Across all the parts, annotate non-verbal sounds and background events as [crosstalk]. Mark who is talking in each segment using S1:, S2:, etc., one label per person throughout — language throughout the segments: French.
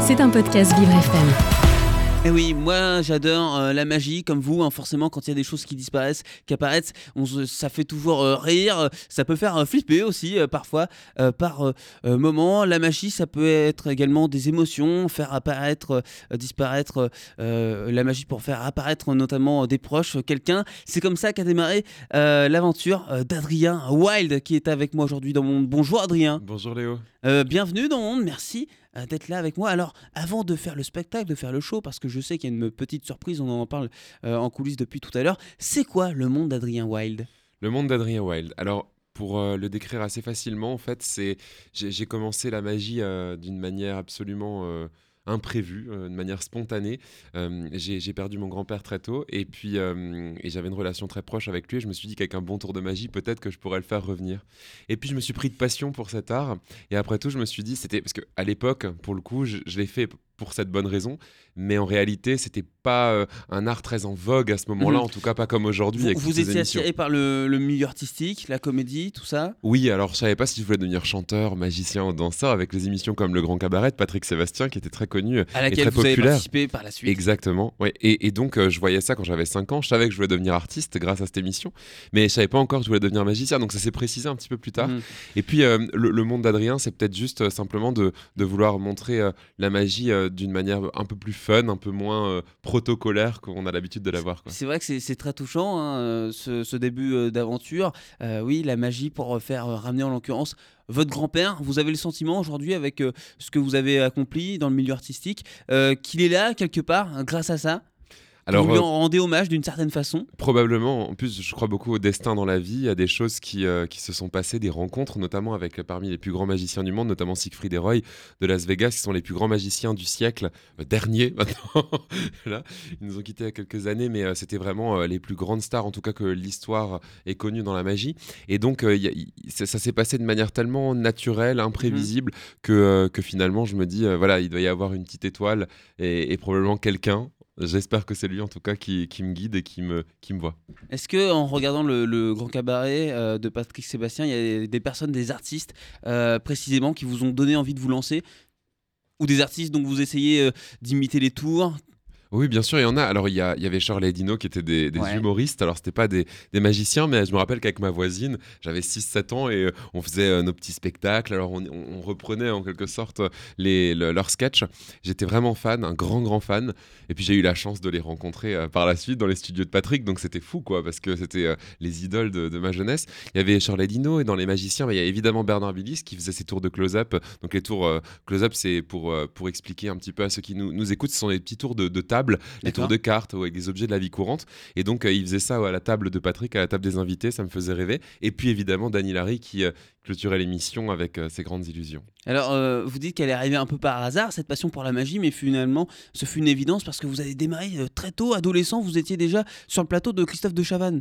S1: C'est un podcast Vivre FM.
S2: Eh oui, moi j'adore euh, la magie comme vous. Hein, forcément, quand il y a des choses qui disparaissent, qui apparaissent, on ça fait toujours euh, rire. Ça peut faire euh, flipper aussi parfois par moment. La magie, ça peut être également des émotions, faire apparaître, disparaître la magie pour faire apparaître notamment des proches, quelqu'un. C'est comme ça qu'a démarré l'aventure d'Adrien Wild qui est avec moi aujourd'hui dans mon. Bonjour Adrien.
S3: Bonjour Léo.
S2: bienvenue dans Monde. Merci euh, d'être là avec moi. Alors, avant de faire le spectacle, de faire le show, parce que je sais qu'il y a une petite surprise, on en parle euh, en coulisses depuis tout à l'heure, c'est quoi le monde d'Adrien Wild
S3: Le monde d'Adrien Wild. Alors, pour euh, le décrire assez facilement, en fait, c'est j'ai commencé la magie d'une manière absolument imprévu, euh, de manière spontanée. Euh, j'ai perdu mon grand-père très tôt et puis euh, et j'avais une relation très proche avec lui et je me suis dit qu'avec un bon tour de magie, peut-être que je pourrais le faire revenir. Et puis je me suis pris de passion pour cet art et après tout, je me suis dit, c'était parce qu'à l'époque, pour le coup, je, je l'ai fait pour cette bonne raison, mais en réalité, c'était pas euh, un art très en vogue à ce moment-là, mhm. en tout cas pas comme aujourd'hui.
S2: Vous, vous étiez attiré par le, milieu artistique, la comédie, tout ça?
S3: Oui, alors je savais pas si je voulais devenir chanteur, magicien ou danseur avec les émissions comme Le Grand Cabaret de Patrick Sébastien qui était très connu
S2: à laquelle
S3: et très
S2: vous
S3: populaire.
S2: avez participé par la suite.
S3: Exactement. Ouais. Et, donc euh, je voyais ça quand j'avais 5 ans. Je savais que je voulais devenir artiste grâce à cette émission, mais je savais pas encore que je voulais devenir magicien. Donc ça s'est précisé un petit peu plus tard. Mhm. Et puis euh, le, monde d'Adrien, c'est peut-être juste simplement de, de, vouloir montrer la magie d'une manière un peu plus fun, un peu moins euh, protocolaire qu'on a l'habitude de l'avoir.
S2: C'est vrai que c'est très touchant, hein, euh, ce, début euh, d'aventure. oui, la magie pour faire ramener en l'occurrence votre grand-père. Vous avez le sentiment aujourd'hui, avec ce que vous avez accompli dans le milieu artistique, qu'il est là quelque part hein, grâce à ça? Alors, vous lui en euh, rendez hommage d'une certaine façon
S3: Probablement. En plus, je crois beaucoup au destin dans la vie, à des choses qui, euh, qui se sont passées, des rencontres, notamment avec euh, parmi les plus grands magiciens du monde, notamment Siegfried et Roy de Las Vegas, qui sont les plus grands magiciens du siècle dernier [laughs] maintenant. Là, ils nous ont quittés il y a quelques années, mais c'était vraiment les plus grandes stars, en tout cas que l'histoire est connue dans la magie. Et donc, ça, s'est passé de manière tellement naturelle, imprévisible, mhm. que, que finalement, je me dis, voilà, il doit y avoir une petite étoile et probablement quelqu'un J'espère que c'est lui en tout cas qui, me guide et qui me, voit.
S2: Est-ce que en regardant le, grand cabaret euh, de Patrick Sébastien, il y a des personnes, des artistes euh, précisément qui vous ont donné envie de vous lancer? Ou des artistes dont vous essayez euh, d'imiter les tours?
S3: Oui, bien sûr, il y en a. Alors, il y, a, il y avait Shirley et Dino qui étaient des, humoristes. Alors, c'était pas des, magiciens, mais je me rappelle qu'avec ma voisine, j'avais 6-7 ans et euh, on faisait euh, nos petits spectacles. Alors, on, reprenait en quelque sorte les, leurs sketchs. J'étais vraiment fan, un grand, grand fan. Et puis, j'ai eu la chance de les rencontrer euh, par la suite dans les studios de Patrick. Donc, c'était fou, quoi, parce que c'était les idoles de, ma jeunesse. Il y avait Shirley Dino et dans les magiciens, bah, il y a évidemment Bernard Billis qui faisait ses tours de close-up. Donc, les tours close-up, c'est pour, pour expliquer un petit peu à ceux qui nous, nous écoutent, ce sont des petits tours de, de table les tours de cartes avec des objets de la vie courante. Et donc, euh, il faisait ça à la table de Patrick, à la table des invités, ça me faisait rêver. Et puis, évidemment, Dany Larry qui euh, clôturait l'émission avec euh, ses grandes illusions.
S2: Alors, vous dites qu'elle est arrivée un peu par hasard, cette passion pour la magie, mais finalement, ce fut une évidence parce que vous avez démarré très tôt, adolescent, vous étiez déjà sur le plateau de Christophe de Chavannes.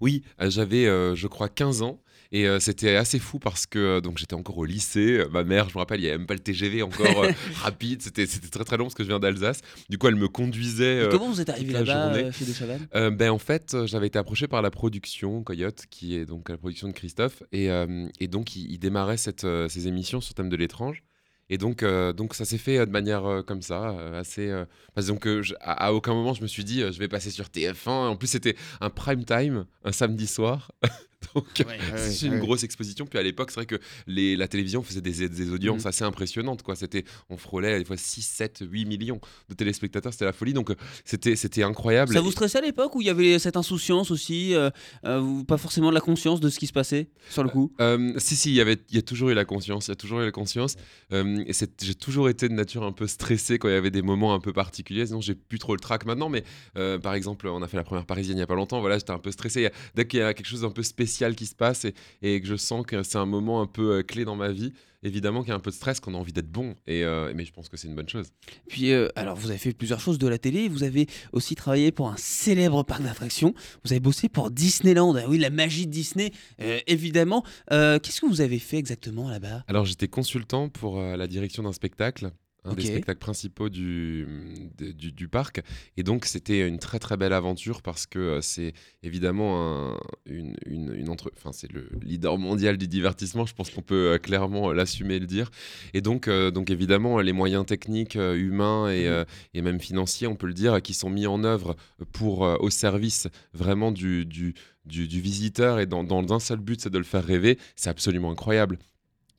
S3: Oui, j'avais, je crois, 15 ans. Et euh, c'était assez fou parce que euh, donc j'étais encore au lycée. Euh, ma mère, je me rappelle, il n'y avait même pas le TGV encore [laughs] rapide. C'était très très long parce que je viens d'Alsace. Du coup, elle me conduisait.
S2: comment vous êtes arrivé là-bas chez De
S3: ben, En fait, j'avais été approché par la production Coyote, qui est donc la production de Christophe. Et, et donc, il, démarrait cette, ces émissions sur thème de l'étrange. Et donc, donc ça s'est fait de manière comme ça, assez. donc, à, à, aucun moment je me suis dit, je vais passer sur TF1. En plus, c'était un prime time, un samedi soir. [laughs] [laughs] Donc, [laughs] c'est une grosse exposition. Puis à l'époque, c'est vrai que les, la télévision faisait des, des audiences mm. assez impressionnantes. Quoi. C'était, on frôlait des fois 6, 7, 8 millions de téléspectateurs. C'était la folie. Donc, c'était, c'était incroyable.
S2: Ça vous stressait à l'époque où il y avait cette insouciance aussi euh, euh, Pas forcément de la conscience de ce qui se passait sur le coup?
S3: Euh, Si, si, il y, avait, il y a toujours eu la conscience. Il y a toujours eu la conscience. et j'ai toujours été de nature un peu stressé quand il y avait des moments un peu particuliers. Sinon, j'ai plus trop le trac maintenant. Mais par exemple, on a fait la première parisienne il n'y a pas longtemps. Voilà, j'étais un peu stressé. Dès qu'il y a quelque chose d'un peu spécial, qui se passe et, que je sens que c'est un moment un peu euh, clé dans ma vie, évidemment qu'il y a un peu de stress, qu'on a envie d'être bon. Et, euh, mais je pense que c'est une bonne chose.
S2: Puis, euh, alors, vous avez fait plusieurs choses de la télé. Vous avez aussi travaillé pour un célèbre parc d'attractions. Vous avez bossé pour Disneyland. Ah oui, la magie de Disney, évidemment. Qu'est-ce que vous avez fait exactement là-bas?
S3: Alors, j'étais consultant pour la direction d'un spectacle un des spectacles principaux du, du, parc. Et donc, c'était une très très belle aventure parce que euh, c'est évidemment un, une, une, entre... enfin, c'est le leader mondial du divertissement. Je pense qu'on peut euh, clairement l'assumer et le dire. Et donc, euh, donc évidemment, les moyens techniques, humains et, mmh. et, même financiers, on peut le dire, qui sont mis en œuvre pour, au service vraiment du, du, du, visiteur et dans, dans un seul but, c'est de le faire rêver, c'est absolument incroyable.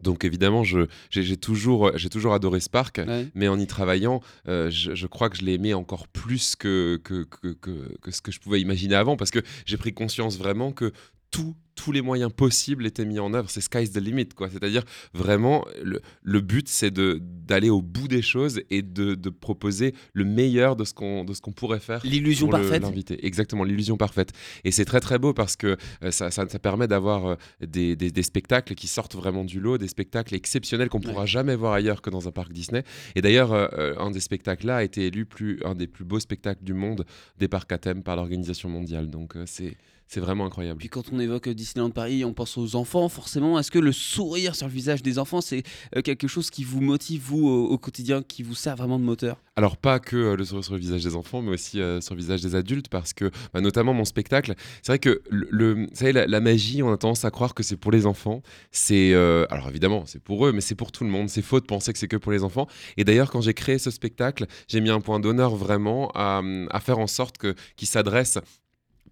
S3: Donc évidemment, j'ai toujours, toujours adoré Spark, mais en y travaillant, euh, je, crois que je l'ai aimé encore plus que que, que, que, ce que je pouvais imaginer avant, parce que j'ai pris conscience vraiment que tout, tous les moyens possibles étaient mis en œuvre. C'est sky's the limit, quoi. C'est-à-dire vraiment, le, le but, c'est d'aller au bout des choses et de, de proposer le meilleur de ce qu'on qu'on pourrait faire.
S2: L'illusion parfaite.
S3: L'invité, exactement, l'illusion parfaite. Et c'est très très beau parce que euh, ça, ça, ça, permet d'avoir euh, des, des, des, spectacles qui sortent vraiment du lot, des spectacles exceptionnels qu'on ne pourra jamais voir ailleurs que dans un parc Disney. Et d'ailleurs, euh, un des spectacles-là a été élu plus, un des plus beaux spectacles du monde des parcs à thème par l'organisation mondiale. Donc c'est c'est vraiment incroyable.
S2: Puis quand on évoque Disneyland Paris, on pense aux enfants, forcément. Est-ce que le sourire sur le visage des enfants, c'est euh, quelque chose qui vous motive, vous, au, quotidien, qui vous sert vraiment de moteur?
S3: Alors, pas que euh, le sourire sur le visage des enfants, mais aussi euh, sur le visage des adultes, parce que, bah, notamment mon spectacle, c'est vrai que le, vous savez, la, magie, on a tendance à croire que c'est pour les enfants. C'est, alors évidemment, c'est pour eux, mais c'est pour tout le monde. C'est faux de penser que c'est que pour les enfants. Et d'ailleurs, quand j'ai créé ce spectacle, j'ai mis un point d'honneur vraiment à, à, faire en sorte que, qu'il s'adresse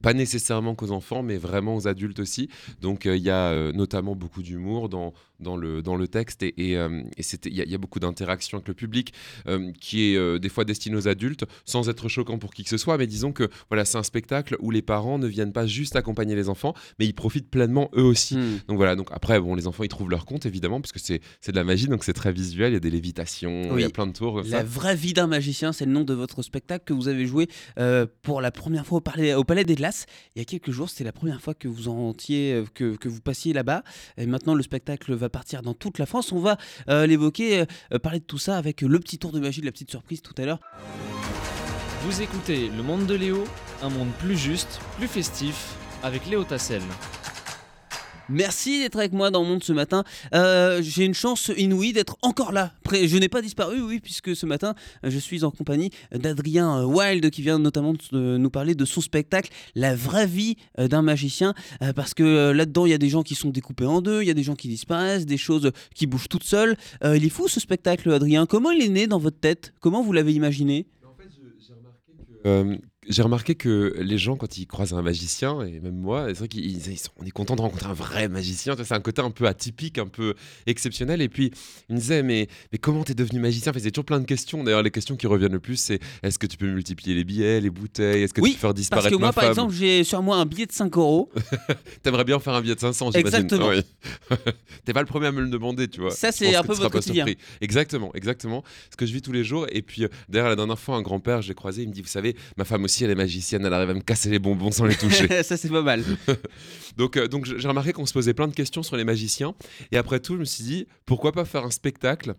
S3: pas nécessairement qu'aux enfants, mais vraiment aux adultes aussi. Donc euh, il y a euh, notamment beaucoup d'humour dans, dans, le, dans le texte et il euh, et, y, a, y, a beaucoup d'interaction avec le public qui est des fois destiné aux adultes sans être choquant pour qui que ce soit. Mais disons que voilà, c'est un spectacle où les parents ne viennent pas juste accompagner les enfants, mais ils profitent pleinement eux aussi. Hmm. Donc voilà, donc après, bon, les enfants ils trouvent leur compte évidemment, parce que c'est de la magie, donc c'est très visuel, il y a des lévitations, il y a plein de tours.
S2: la vraie vie d'un magicien, c'est le nom de votre spectacle que vous avez joué pour la première fois au Palais, au Palais des Glaces il y a quelques jours. C'était la première fois que vous entiez, euh, que, que vous passiez là-bas. Et maintenant, le spectacle va partir dans toute la France. On va euh, l'évoquer, euh, parler de tout ça avec le petit tour de magie, la petite surprise tout à l'heure.
S4: Vous écoutez Le Monde de Léo, un monde plus juste, plus festif, avec Léo Tassel.
S2: Merci d'être avec moi dans le monde ce matin. Euh, j'ai une chance inouïe d'être encore là. Je n'ai pas disparu, oui, puisque ce matin, je suis en compagnie d'Adrien Wild qui vient notamment de nous parler de son spectacle La vraie vie d'un magicien. Euh, parce que euh, là-dedans, il y a des gens qui sont découpés en deux, il y a des gens qui disparaissent, des choses qui bougent toutes seules. il est fou ce spectacle, Adrien. Comment il est né dans votre tête? Comment vous l'avez imaginé?
S3: En fait, j'ai remarqué que j'ai remarqué que les gens, quand ils croisent un magicien, et même moi, c'est vrai qu'on est content de rencontrer un vrai magicien. C'est un côté un peu atypique, un peu exceptionnel. Et puis, ils me disaient, mais, mais comment t'es devenu magicien? Enfin, C'est toujours plein de questions. D'ailleurs, les questions qui reviennent le plus, c'est est-ce que tu peux multiplier les billets, les bouteilles? Est-ce que
S2: tu
S3: peux faire disparaître
S2: parce que moi,
S3: par
S2: exemple, j'ai sur moi un billet de 5 euros. [laughs]
S3: T'aimerais bien faire un billet de 500, j'imagine.
S2: Exactement. [laughs]
S3: T'es pas le premier à me le demander, tu vois.
S2: Ça, c'est un peu votre quotidien.
S3: Exactement, exactement. Ce que je vis tous les jours. Et puis, euh, d'ailleurs, la dernière fois, un grand-père, j'ai croisé, il me dit, vous savez, ma femme aussi, elle est magicienne, elle arrive à me casser les bonbons sans les toucher. [laughs]
S2: ça, c'est pas mal. [laughs]
S3: donc, euh, donc j'ai remarqué qu'on se posait plein de questions sur les magiciens. Et après tout, je me suis dit, pourquoi pas faire un spectacle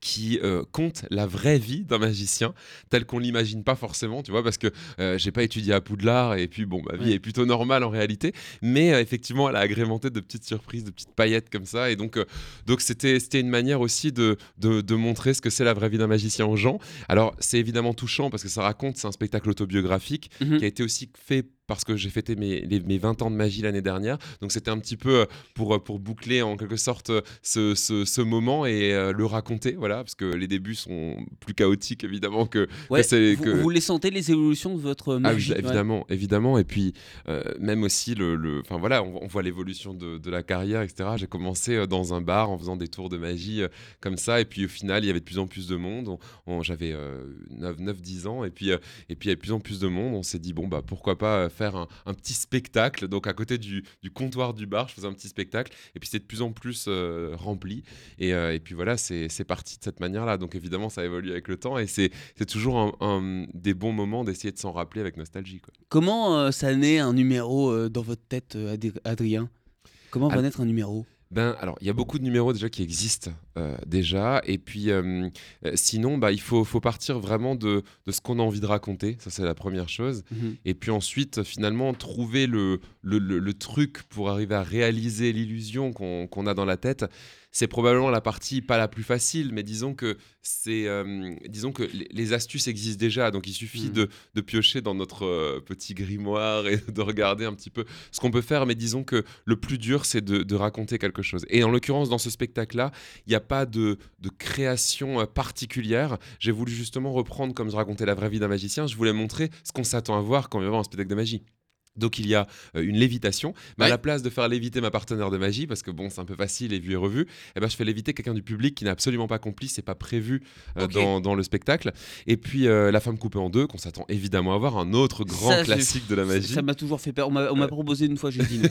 S3: qui euh, compte la vraie vie d'un magicien tel qu'on l'imagine pas forcément, tu vois, parce que euh, j'ai pas étudié à Poudlard et puis bon, ma vie est plutôt normale en réalité, mais euh, effectivement, elle a agrémenté de petites surprises, de petites paillettes comme ça, et donc donc c'était c'était une manière aussi de, de, montrer ce que c'est la vraie vie d'un magicien aux gens. Alors c'est évidemment touchant parce que ça raconte, c'est un spectacle autobiographique mhm. qui a été aussi fait parce que j'ai fêté mes, mes 20 ans de magie l'année dernière. Donc c'était un petit peu euh, pour, euh, pour boucler en quelque sorte euh, ce, ce, moment et le raconter, voilà, parce que les débuts sont plus chaotiques évidemment que...
S2: vous, que... vous les sentez les évolutions de votre ah magie
S3: Évidemment, évidemment. Et puis même aussi, le, enfin voilà, on, voit l'évolution de, de, la carrière, etc. J'ai commencé dans un bar en faisant des tours de magie comme ça, et puis au final, il y avait de plus en plus de monde. J'avais 9-10 ans, et puis, et puis il y avait de plus en plus de monde. On s'est dit, bon, bah pourquoi pas faire un, petit spectacle. Donc à côté du, comptoir du bar, je faisais un petit spectacle. Et puis c'est de plus en plus euh, rempli. Et, euh, et, puis voilà, c'est parti de cette manière-là. Donc évidemment, ça évolue avec le temps. Et c'est toujours un, des bons moments d'essayer de s'en rappeler avec nostalgie. Quoi.
S2: Comment euh, ça naît un numéro dans votre tête, Adrien? Comment va naître un numéro?
S3: Ben, alors, il y a beaucoup de numéros déjà qui existent euh, déjà. Et puis, euh, euh, sinon, bah, il faut, faut partir vraiment de, de ce qu'on a envie de raconter. Ça, c'est la première chose. Mhm. Et puis ensuite, finalement, trouver le, le, le, truc pour arriver à réaliser l'illusion qu'on a dans la tête c'est probablement la partie pas la plus facile, mais disons que c'est, euh, disons que les, astuces existent déjà, donc il suffit hmm. de, piocher dans notre euh, petit grimoire et [laughs] de regarder un petit peu ce qu'on peut faire. Mais disons que le plus dur, c'est de, raconter quelque chose. Et en l'occurrence, dans ce spectacle-là, il n'y a pas de, de création euh, particulière. J'ai voulu justement reprendre, comme je racontais la vraie vie d'un magicien, je voulais montrer ce qu'on s'attend à voir quand on vient voir un spectacle de magie. Donc il y a euh, une lévitation, mais à la place de faire léviter ma partenaire de magie, parce que bon c'est un peu facile et vu et revu, eh ben, je fais léviter quelqu'un du public qui n'a absolument pas compris, c'est pas prévu euh, dans, le spectacle. Et puis euh, la femme coupée en deux, qu'on s'attend évidemment à voir, un autre grand classique de la magie.
S2: Ça m'a toujours fait peur. On m'a proposé une fois, j'ai dit non.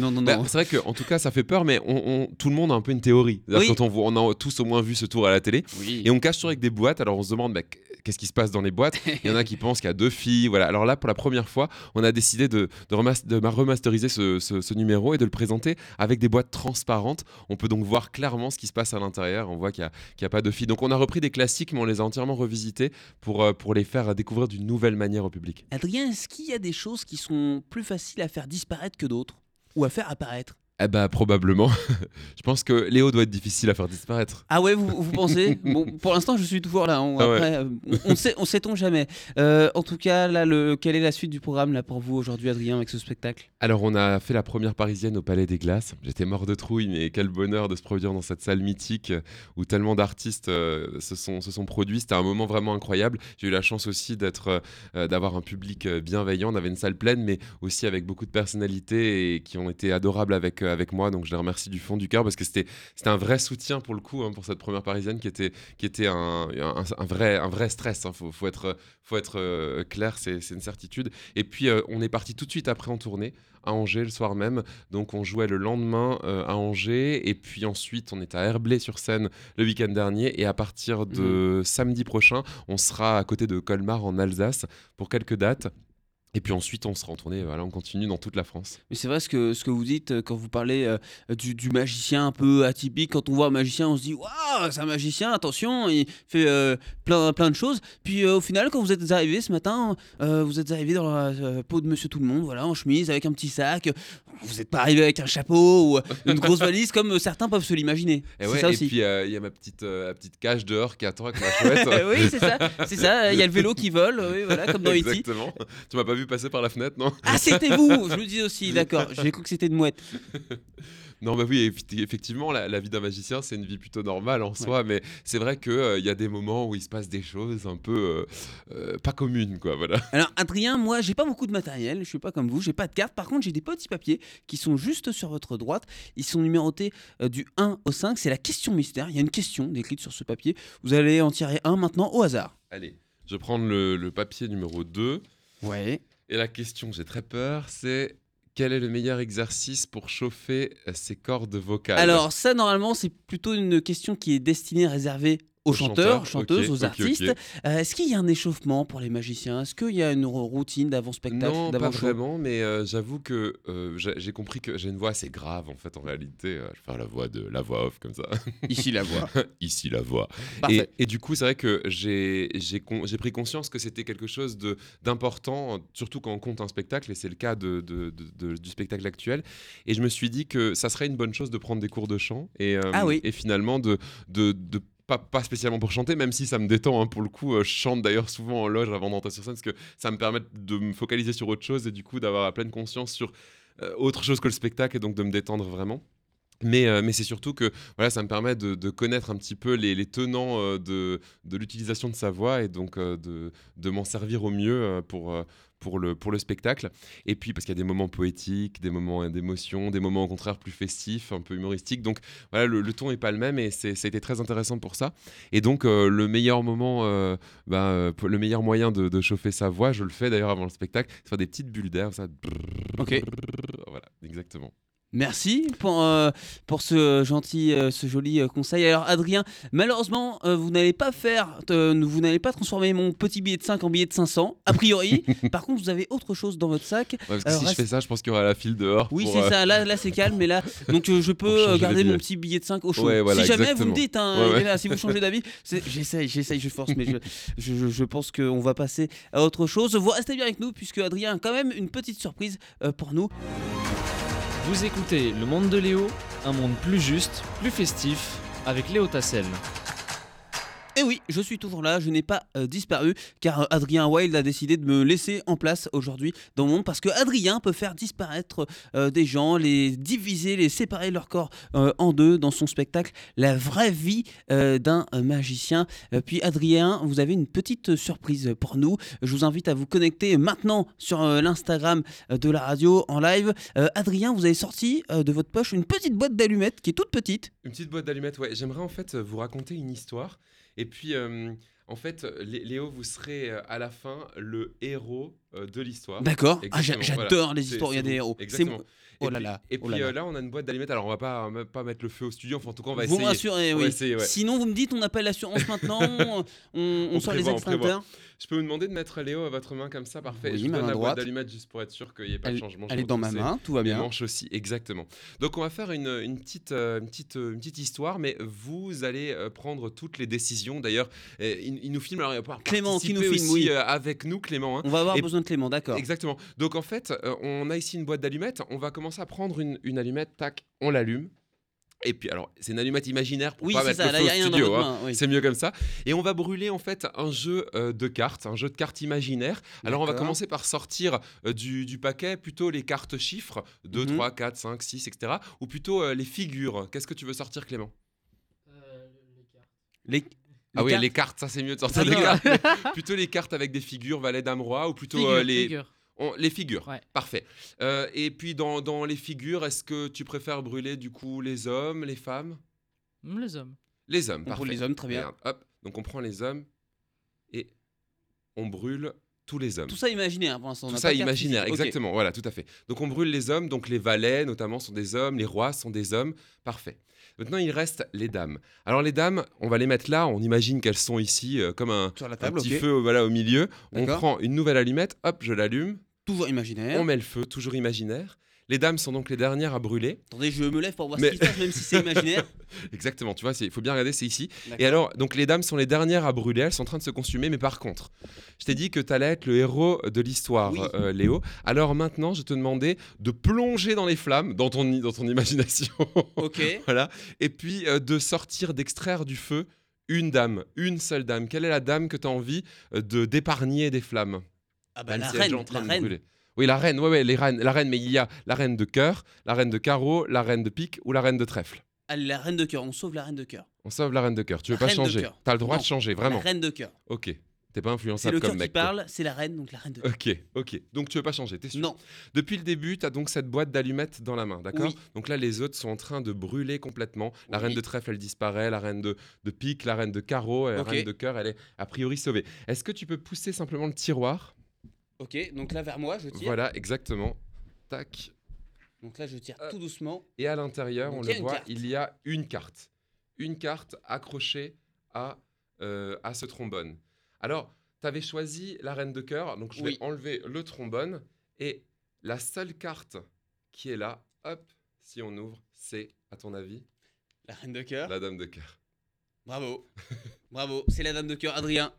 S2: [laughs] non, non,
S3: bah, c'est vrai qu'en tout cas ça fait peur, mais on, tout le monde a un peu une théorie. Quand on, on a tous au moins vu ce tour à la télé, et on cache toujours avec des boîtes, alors on se demande bah, qu'est-ce qui se passe dans les boîtes? [laughs] Il y en a qui pensent qu'il y a deux filles, voilà. Alors là pour la première fois, on a décidé de, de remasteriser ce, numéro et de le présenter avec des boîtes transparentes. On peut donc voir clairement ce qui se passe à l'intérieur. On voit qu'il n'y a, pas de filles. Donc on a repris des classiques, mais on les a entièrement revisités euh, pour les faire découvrir d'une nouvelle manière au public.
S2: Adrien, est-ce qu'il y a des choses qui sont plus faciles à faire disparaître que d'autres ou à faire apparaître?
S3: Eh bah probablement. [laughs] je pense que Léo doit être difficile à faire disparaître.
S2: Ah ouais, vous, vous pensez? Bon, pour l'instant, je suis toujours là. On, ah après, on, sait, on sait-on jamais. Euh, en tout cas, là, le, quelle est la suite du programme là pour vous aujourd'hui, Adrien, avec ce spectacle?
S3: Alors, on a fait la première parisienne au Palais des Glaces. J'étais mort de trouille, mais quel bonheur de se produire dans cette salle mythique où tellement d'artistes euh, se, sont, se sont produits. C'était un moment vraiment incroyable. J'ai eu la chance aussi d'être, euh, d'avoir un public bienveillant. On avait une salle pleine, mais aussi avec beaucoup de personnalités et qui ont été adorables avec avec moi. Donc je les remercie du fond du cœur parce que c'était un vrai soutien pour le coup hein, pour cette première parisienne qui était, qui était un, un, vrai, un vrai stress. Il hein. faut, faut, être, faut être euh, clair, c'est une certitude. Et puis euh, on est parti tout de suite après en tournée à Angers le soir même. Donc on jouait le lendemain euh, à Angers et puis ensuite on est à Herblay sur scène le week-end dernier et à partir de mmh. samedi prochain on sera à côté de Colmar en Alsace pour quelques dates. Et puis ensuite, on sera en voilà, on continue dans toute la France.
S2: Mais c'est vrai ce que, ce que vous dites euh, quand vous parlez euh, du, magicien un peu atypique. Quand on voit un magicien, on se dit Waouh, c'est un magicien, attention, il fait euh, plein, plein de choses. Puis au final, quand vous êtes arrivé ce matin, vous êtes arrivé dans la peau de monsieur tout le monde, voilà, en chemise, avec un petit sac. Vous n'êtes pas arrivé avec un chapeau ou une grosse valise comme certains peuvent se l'imaginer.
S3: Et, ça aussi. et puis il y a ma petite, petite cage dehors qui attend avec ma chouette. [laughs]
S2: oui, c'est ça. C'est ça. Il y a le vélo qui vole, oui, voilà, comme dans E.T.
S3: Exactement. Tu m'as pas vu passer par la fenêtre, non
S2: Ah, c'était vous Je le dis aussi, [laughs] d'accord. J'ai cru que c'était une mouette. [laughs]
S3: Non, bah oui, effectivement, la, vie d'un magicien, c'est une vie plutôt normale en soi, mais c'est vrai qu'il euh, y a des moments où il se passe des choses un peu euh, euh, pas communes, quoi, voilà. [laughs]
S2: Alors, Adrien, moi, j'ai pas beaucoup de matériel, je suis pas comme vous, j'ai pas de carte. Par contre, j'ai des petits papiers qui sont juste sur votre droite. Ils sont numérotés du 1 au 5. C'est la question mystère. Il y a une question décrite sur ce papier. Vous allez en tirer un maintenant au hasard.
S3: Allez, je vais prendre le, le papier numéro 2.
S2: Ouais.
S3: Et la question, j'ai très peur, c'est quel est le meilleur exercice pour chauffer ses cordes vocales?
S2: Alors ça, normalement, c'est plutôt une question qui est destinée, réservée aux, chanteurs, chanteuses, aux artistes. Euh, est-ce qu'il y a un échauffement pour les magiciens? Est-ce qu'il y a une routine d'avant-spectacle
S3: Non, pas vraiment, mais euh, j'avoue que euh, j'ai compris que j'ai une voix assez grave en fait en réalité. je vais faire la voix de la voix off comme ça. [laughs]
S2: Ici la voix. [laughs]
S3: Ici la voix. Et, et, du coup, c'est vrai que j'ai pris conscience que c'était quelque chose d'important, surtout quand on compte un spectacle, et c'est le cas de, de, du spectacle actuel. Et je me suis dit que ça serait une bonne chose de prendre des cours de chant et,
S2: ah oui.
S3: et finalement de pas, pas, spécialement pour chanter, même si ça me détend hein, pour le coup. Euh, je chante d'ailleurs souvent en loge avant d'entrer sur scène, parce que ça me permet de me focaliser sur autre chose et du coup d'avoir la pleine conscience sur euh, autre chose que le spectacle et donc de me détendre vraiment. Mais, euh, mais c'est surtout que voilà, ça me permet de, de connaître un petit peu les, les tenants de, de l'utilisation de sa voix et donc de, de m'en servir au mieux pour, pour le, pour le spectacle. Et puis, parce qu'il y a des moments poétiques, des moments d'émotion, des moments au contraire plus festifs, un peu humoristiques. Donc, voilà, le, ton n'est pas le même et ça a été très intéressant pour ça. Et donc, euh, le meilleur moment, euh, bah, euh, le meilleur moyen de, de, chauffer sa voix, je le fais d'ailleurs avant le spectacle, c'est faire des petites bulles d'air, ça.
S2: Ok.
S3: Voilà, exactement.
S2: Merci pour, euh, pour ce gentil, euh, ce joli euh, conseil. Alors Adrien, malheureusement, vous n'allez pas faire, vous n'allez pas transformer mon petit billet de 5 en billet de 500, a priori. [laughs] Par contre, vous avez autre chose dans votre sac.
S3: parce que si je fais ça, je pense qu'il y aura la file dehors.
S2: Oui, c'est ça. Là, là c'est calme, mais là, [laughs] donc je peux garder mon petit billet de 5 au chaud. si jamais vous me dites, hein, si vous changez d'avis, [laughs] j'essaye, j'essaye, je force, mais je, je, je pense qu'on va passer à autre chose. Vous restez bien avec nous, puisque Adrien a quand même une petite surprise pour nous.
S4: Vous écoutez Le Monde de Léo, un monde plus juste, plus festif, avec Léo Tassel.
S2: Et oui, je suis toujours là, je n'ai pas euh, disparu car euh, Adrien Wild a décidé de me laisser en place aujourd'hui dans le monde parce que Adrien peut faire disparaître euh, des gens, les diviser, les séparer leur corps en deux dans son spectacle La vraie vie d'un magicien. puis Adrien, vous avez une petite surprise pour nous. Je vous invite à vous connecter maintenant sur l'Instagram de la radio en live. Adrien, vous avez sorti de votre poche une petite boîte d'allumettes qui est toute petite.
S3: Une petite boîte d'allumettes, ouais. J'aimerais en fait vous raconter une histoire. Et puis, euh, en fait, Léo, vous serez euh, à la fin le héros de l'histoire.
S2: D'accord. Ah, j'adore les histoires, il y a des héros.
S3: Exactement.
S2: Oh là là.
S3: Et
S2: oh
S3: puis là, on a une boîte d'allumettes. Alors, on va pas, pas mettre le feu au studio. Enfin, en tout cas, on va
S2: vous
S3: essayer.
S2: Vous oui. Sinon, vous me dites, on appelle l'assurance maintenant. on, on, sort les extincteurs.
S3: Je peux vous demander de mettre Léo à votre main comme ça, parfait.
S2: Oui,
S3: je vous donne
S2: la
S3: boîte d'allumettes juste pour être sûr qu'il n'y ait pas de changement.
S2: Elle est dans ma main, tout va bien.
S3: manche aussi, exactement. Donc on va faire une, une petite, euh, une, petite, euh, une petite histoire, mais vous allez euh, prendre toutes les décisions. D'ailleurs, il, nous filme, alors il va
S2: Clément qui nous
S3: filme,
S2: oui.
S3: avec nous, Clément. Hein.
S2: On va avoir besoin de Clément, d'accord.
S3: Exactement. Donc en fait, on a ici une boîte d'allumettes. On va commencer à prendre une, une allumette, tac, on l'allume. Et puis, alors, c'est une allumette imaginaire pour
S2: oui,
S3: pas mettre
S2: ça,
S3: le feu au studio. Hein.
S2: Oui.
S3: C'est mieux comme ça. Et on va brûler en fait un jeu euh, de cartes, un jeu de cartes imaginaire. Alors, on va commencer par sortir euh, du, du, paquet plutôt les cartes chiffres 2, 3, 4, 5, 6, etc. Ou plutôt euh, les figures. Qu'est-ce que tu veux sortir, Clément?
S2: Les cartes. Les...
S3: Ah oui, les cartes, ça c'est mieux de sortir ah les cartes. [laughs] plutôt les cartes avec des figures, valet, dame, roi, ou plutôt les.
S4: Figures
S3: les figures, parfait. Euh, et puis dans, les figures, est-ce que tu préfères brûler du coup les hommes, les femmes?
S4: Mm, Les hommes.
S3: Les hommes,
S2: on
S3: parfait.
S2: les hommes, très bien.
S3: hop, donc on prend les hommes et on brûle tous les hommes.
S2: Tout ça imaginaire pour l'instant.
S3: Tout ça imaginaire, exactement. Voilà, tout à fait. Donc on brûle les hommes, donc les valets notamment sont des hommes, les rois sont des hommes, parfait. Maintenant il reste les dames. Alors les dames, on va les mettre là. On imagine qu'elles sont ici euh, comme un, petit feu, voilà, au milieu. On prend une nouvelle allumette, hop, je l'allume.
S2: Toujours imaginaire.
S3: On met le feu, toujours imaginaire. Les dames sont donc les dernières à brûler.
S2: Attendez, je me lève pour voir ce qui se passe, même si c'est imaginaire. [laughs]
S3: Exactement, tu vois, il faut bien regarder, c'est ici. Et alors, donc les dames sont les dernières à brûler, elles sont en train de se consumer, mais par contre, je t'ai dit que tu allais être le héros de l'histoire, euh, Léo. Alors maintenant, je te demandais de plonger dans les flammes, dans ton, dans ton imagination. [laughs]
S2: Ok.
S3: voilà. Et puis euh, de sortir, d'extraire du feu une dame, une seule dame. Quelle est la dame que tu as envie euh, de d'épargner des flammes?
S2: Ah bah la reine, la reine.
S3: Oui, la reine, ouais, ouais, les reines, la reine, mais il y a la reine de cœur, la reine de carreau, la reine de pique ou la reine de trèfle.
S2: Allez, la reine de cœur, on sauve la reine de cœur.
S3: On sauve la reine de cœur. Tu veux pas changer Tu as le droit de changer, vraiment.
S2: La reine de cœur.
S3: Ok. T'es pas influençable
S2: comme
S3: mec.
S2: C'est le cœur qui parle, c'est la reine, donc la reine de cœur.
S3: Ok, ok. Donc tu veux pas changer, t'es sûr
S2: Non.
S3: Depuis le début, tu as donc cette boîte d'allumettes dans la main, d'accord Donc là, les autres sont en train de brûler complètement. La reine de trèfle, elle disparaît. La reine de, de pique, la reine de carreau, la reine de cœur, elle est a priori sauvée. Est-ce que tu peux pousser simplement le tiroir
S2: Ok, donc là vers moi, je tire.
S3: Voilà, exactement. Tac.
S2: Donc là, je tire tout doucement.
S3: Et à l'intérieur, on le voit, il y a une carte. Une carte accrochée à, euh, à ce trombone. Alors, tu avais choisi la reine de cœur, donc je vais enlever le trombone. Et la seule carte qui est là, hop, si on ouvre, c'est, à ton avis
S2: La reine de cœur
S3: La dame de cœur.
S2: Bravo. Bravo, c'est la dame de cœur, Adrien.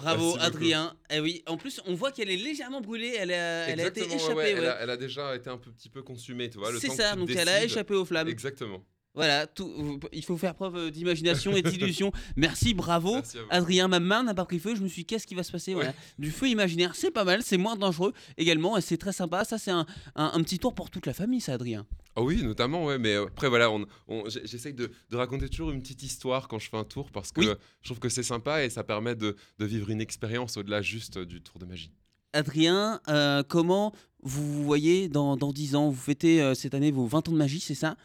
S2: Bravo Adrien. Eh oui, en plus on voit qu'elle est légèrement brûlée, elle a, elle a été échappée.
S3: Elle, a, déjà été un petit peu consumée, tu vois.
S2: C'est ça, donc elle a échappé aux flammes.
S3: Exactement.
S2: Voilà, tout, il faut faire preuve d'imagination et d'illusion. [laughs] Merci, bravo. Adrien, ma main n'a pas pris feu. Je me suis dit, qu'est-ce qui va se passer Du feu imaginaire, c'est pas mal, c'est moins dangereux également et c'est très sympa. Ça, c'est un, un, petit tour pour toute la famille, ça, Adrien.
S3: Ah oui, notamment, ouais, mais euh, après, voilà, on, j'essaye de, de, raconter toujours une petite histoire quand je fais un tour parce que je trouve que c'est sympa et ça permet de, de vivre une expérience au-delà juste du tour de magie.
S2: Adrien, euh, comment vous voyez dans, dans 10 ans? Vous fêtez euh, cette année vos 20 ans de magie, c'est ça?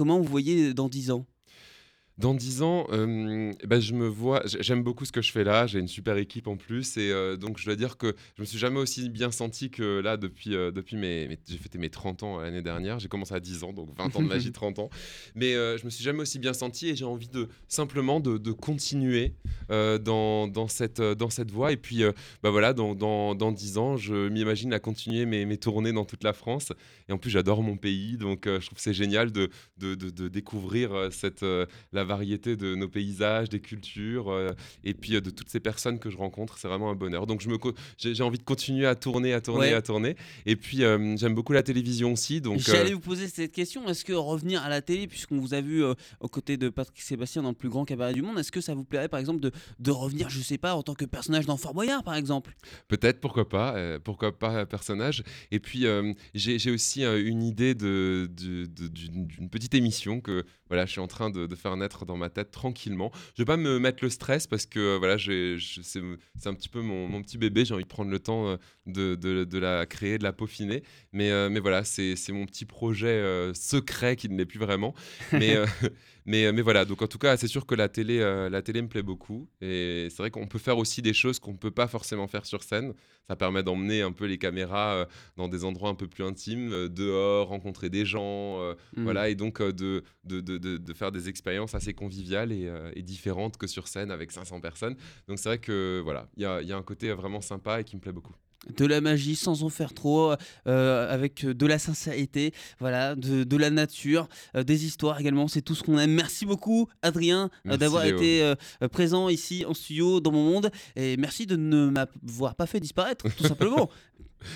S2: Comment vous voyez dans 10 ans?
S3: Dans 10 ans, euh, ben je me vois, j'aime beaucoup ce que je fais là, j'ai une super équipe en plus, et euh, donc je dois dire que je me suis jamais aussi bien senti que là depuis, euh, depuis mes, j'ai fêté mes 30 ans l'année dernière, j'ai commencé à 10 ans, donc 20 ans de magie, [laughs] 30 ans, mais je me suis jamais aussi bien senti et j'ai envie de simplement de, de continuer dans, dans, cette, dans cette voie, et puis bah voilà, dans, dans, dans 10 ans, je m'imagine à continuer mes, mes, tournées dans toute la France, et en plus j'adore mon pays, donc je trouve c'est génial de, de, de, découvrir cette, la variété de nos paysages, des cultures, et puis de toutes ces personnes que je rencontre. C'est vraiment un bonheur. Donc, j'ai envie de continuer à tourner, à tourner, à tourner. Et puis, j'aime beaucoup la télévision aussi. Donc,
S2: J'allais vous poser cette question. Est-ce que revenir à la télé, puisqu'on vous a vu aux côtés de Patrick Sébastien dans le plus grand cabaret du monde, est-ce que ça vous plairait, par exemple, de, de revenir, je sais pas, en tant que personnage dans Fort Boyard, par exemple?
S3: Peut-être, pourquoi pas. pourquoi pas personnage. Et puis, j'ai aussi une idée d'une de, petite émission que voilà, je suis en train de, faire naître dans ma tête tranquillement. Je vais pas me mettre le stress parce que voilà, c'est un petit peu mon, petit bébé. J'ai envie de prendre le temps euh, de, de, la créer, de la peaufiner. Mais, euh, mais voilà, c'est mon petit projet euh, secret qui ne l'est plus vraiment. Mais, [laughs] mais, mais voilà, donc en tout cas, c'est sûr que la télé, la télé me plaît beaucoup. Et c'est vrai qu'on peut faire aussi des choses qu'on ne peut pas forcément faire sur scène. Ça permet d'emmener un peu les caméras dans des endroits un peu plus intimes, dehors, rencontrer des gens. Mmh. Voilà, et donc de, de, de, faire des expériences assez conviviales et, différentes que sur scène avec 500 personnes. Donc c'est vrai que voilà, il y a, y a un côté vraiment sympa et qui me plaît beaucoup
S2: de la magie sans en faire trop, euh, avec de la sincérité, voilà, de, la nature, euh, des histoires également, c'est tout ce qu'on aime. Merci beaucoup Adrien euh, d'avoir été présent ici en studio dans mon monde et merci de ne m'avoir pas fait disparaître tout simplement. [laughs]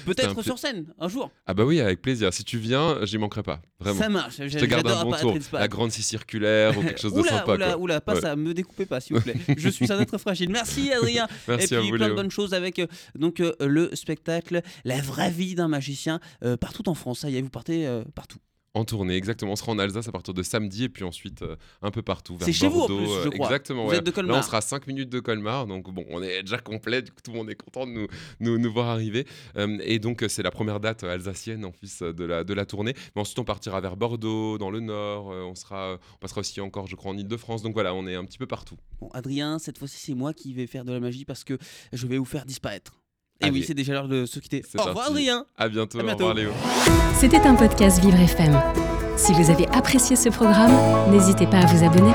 S2: Peut-être sur scène, un jour.
S3: Ah bah oui, avec plaisir. Si tu viens, j'y manquerai pas. Vraiment.
S2: Ça marche.
S3: Je te garde un bon tour. La grande scie circulaire ou quelque chose de sympa.
S2: Oula, oula, pas ça. Me découpez pas, s'il vous plaît. [laughs] je suis un être fragile. Merci Adrien. [laughs]
S3: Merci
S2: Et
S3: puis
S2: plein de bonnes choses avec euh, donc euh, le spectacle, la vraie vie d'un magicien euh, partout en France. Ça y est, vous partez partout.
S3: En tournée, exactement. On sera en Alsace à partir de samedi et puis ensuite euh, un peu partout.
S2: C'est chez vous en plus, je
S3: crois. Exactement.
S2: Vous êtes de Colmar.
S3: Là, on sera à 5 minutes de Colmar. Donc bon, on est déjà complet. Du coup, tout le monde est content de nous, nous, nous voir arriver. Euh, et donc, c'est la première date alsacienne en plus de la, de la tournée. Mais ensuite, on partira vers Bordeaux, dans le Nord. Euh, on, sera, on passera aussi encore, je crois, en Ile-de-France. Donc voilà, on est un petit peu partout.
S2: Bon, Adrien, cette fois-ci, c'est moi qui vais faire de la magie parce que je vais vous faire disparaître. Et oui, c'est déjà l'heure de se quitter. Au revoir, Adrien.
S3: À bientôt. Au revoir, Léo.
S1: C'était un podcast Vivre FM. Si vous avez apprécié ce programme, n'hésitez pas à vous abonner.